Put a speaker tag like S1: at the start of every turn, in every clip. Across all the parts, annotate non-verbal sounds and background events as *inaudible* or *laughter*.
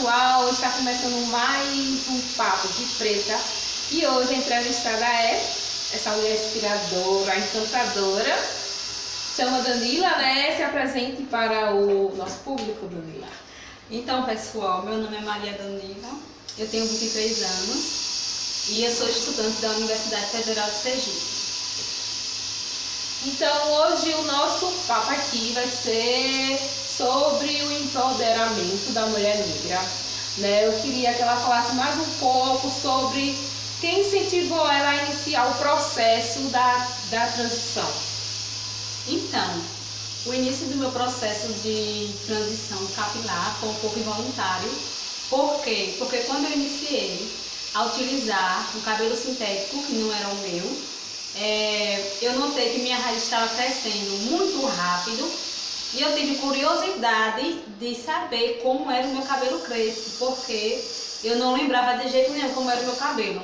S1: pessoal, está começando mais um Papo de Preta e hoje a entrevistada é essa mulher inspiradora, encantadora, chama Danila, né? Se apresente para o nosso público, Danila.
S2: Então, pessoal, meu nome é Maria Danila, eu tenho 23 anos e eu sou estudante da Universidade Federal de Sergipe.
S1: Então, hoje o nosso papo aqui vai ser sobre o empoderamento da mulher negra. Né? Eu queria que ela falasse mais um pouco sobre quem incentivou ela a iniciar o processo da, da transição.
S2: Então, o início do meu processo de transição capilar foi um pouco involuntário. Por quê? Porque quando eu iniciei a utilizar o cabelo sintético, que não era o meu, é, eu notei que minha raiz estava crescendo muito rápido e eu tive curiosidade de saber como era o meu cabelo crespo, porque eu não lembrava de jeito nenhum como era o meu cabelo.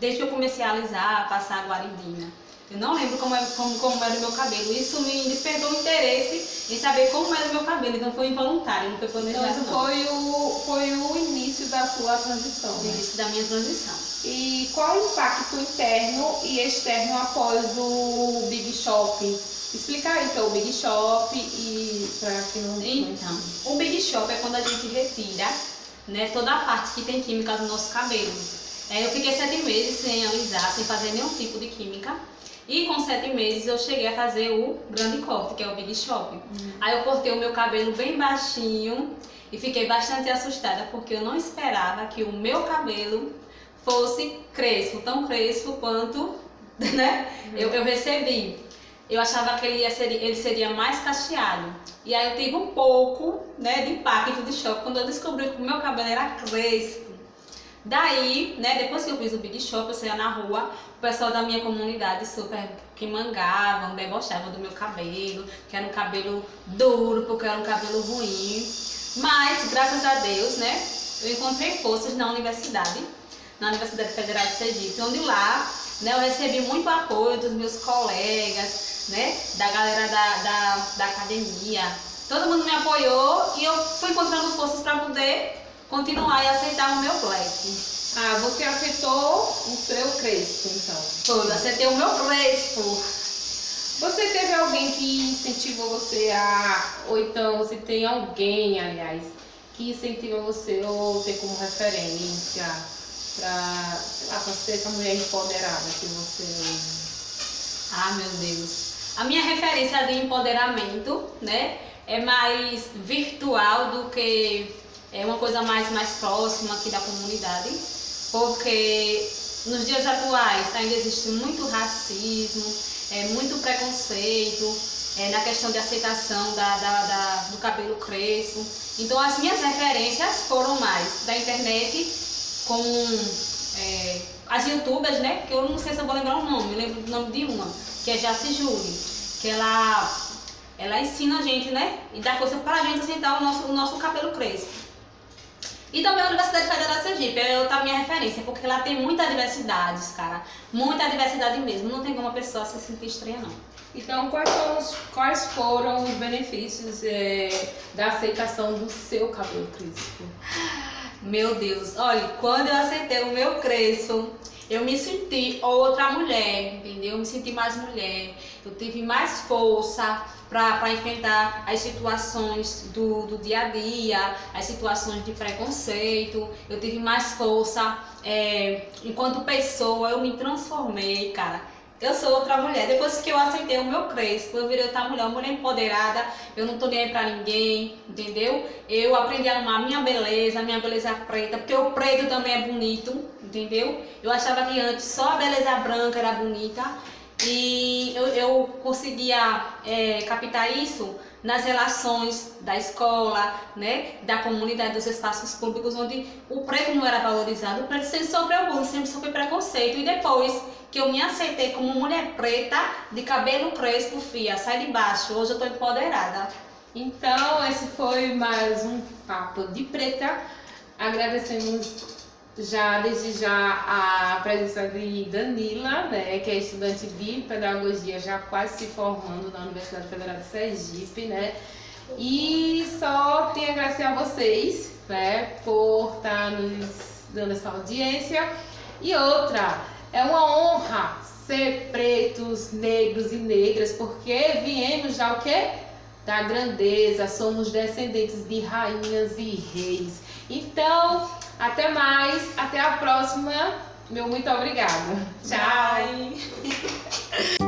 S2: Desde que eu comecei a alisar, a passar a guarindina. Eu não lembro como, como, como era o meu cabelo. Isso me despertou interesse em saber como era o meu cabelo. Então foi involuntário, não foi planejado.
S1: Então,
S2: não.
S1: foi o, foi o início da sua transição.
S2: O
S1: Né?
S2: início da minha transição.
S1: E qual o impacto interno e externo após o Big Shop? Explica aí que é o Big Shop e para que não
S2: Então, o Big Shop é quando a gente retira né, toda a parte que tem química do nosso cabelo. É, eu fiquei sete meses sem alisar, sem fazer nenhum tipo de química. E com sete meses eu cheguei a fazer o grande corte, que é o Big Shop. Aí eu cortei o meu cabelo bem baixinho e fiquei bastante assustada, porque eu não esperava que o meu cabelo fosse crespo, tão crespo quanto *laughs* né, eu, eu recebi. Eu achava que ele, ser, ele seria mais cacheado. E aí eu tive um pouco né, de impacto de choque quando eu descobri que o meu cabelo era crespo. Daí, né, depois que eu fiz o Big Shop, eu saía na rua, o pessoal da minha comunidade super que mangavam, debochavam do meu cabelo, que era um cabelo duro, porque era um cabelo ruim. Mas, graças a Deus, né, eu encontrei forças na universidade, na Universidade Federal de Sergipe, onde lá, né, eu recebi muito apoio dos meus colegas, né, da galera da, da, da academia. Todo mundo me apoiou e eu fui encontrando forças para poder continuar e aceitar o meu black.
S1: Ah, você aceitou o seu crespo, então.
S2: Foi, eu aceitei o meu crespo.
S1: Você teve alguém que incentivou você a. Ou então você tem alguém, aliás, que incentiva você ou ter como referência pra, sei lá, pra ser essa mulher empoderada que você é?
S2: Ah, meu Deus. A minha referência de empoderamento, né, é mais virtual do que é uma coisa mais, mais próxima aqui da comunidade, porque nos dias atuais ainda existe muito racismo, é, muito preconceito é, na questão de aceitação da, da, da, do cabelo crespo. Então as minhas referências foram mais da internet com é, as youtubers, né? Que eu não sei se eu vou lembrar o nome, eu lembro do nome de uma, que é Jaci Júlia, que ela, ela ensina a gente, né? E dá força pra gente aceitar o nosso, o nosso cabelo crespo. E também a Universidade Federal de Sergipe, é a minha referência, porque lá tem muita diversidade, cara. Muita diversidade mesmo. Não tem como uma pessoa se sentir estranha, não.
S1: Então, quais, os, quais foram os benefícios é, da aceitação do seu cabelo crespo? *laughs*
S2: Meu Deus, olha, quando eu aceitei o meu crespo, eu me senti outra mulher, entendeu? Eu me senti mais mulher, eu tive mais força para enfrentar as situações do, do dia a dia, as situações de preconceito, eu tive mais força. É, enquanto pessoa, eu me transformei, cara. Eu sou outra mulher. Depois que eu aceitei o meu crespo, eu virei outra mulher, uma mulher empoderada. Eu não tô nem aí pra ninguém, entendeu? Eu aprendi a amar minha beleza, minha beleza preta, porque o preto também é bonito, entendeu? Eu achava que antes só a beleza branca era bonita. E eu, eu conseguia é, captar isso nas relações da escola, né, da comunidade, dos espaços públicos, onde o preto não era valorizado, o preto sempre sofreu bullying, sempre sofreu preconceito. E depois que eu me aceitei como mulher preta, de cabelo crespo, fia, sai de baixo, hoje eu tô empoderada.
S1: Então, esse foi mais um papo de preta. Agradecemos já desde já a presença de Danila, né, que é estudante de pedagogia, já quase se formando na Universidade Federal de Sergipe, né? E só tenho a agradecer a vocês, né, por nos dando essa audiência. E outra, é uma honra ser pretos, negros e negras, porque viemos já o quê? Da grandeza, somos descendentes de rainhas e reis. Então, até mais, até a próxima. Meu muito obrigada. Tchau. *laughs*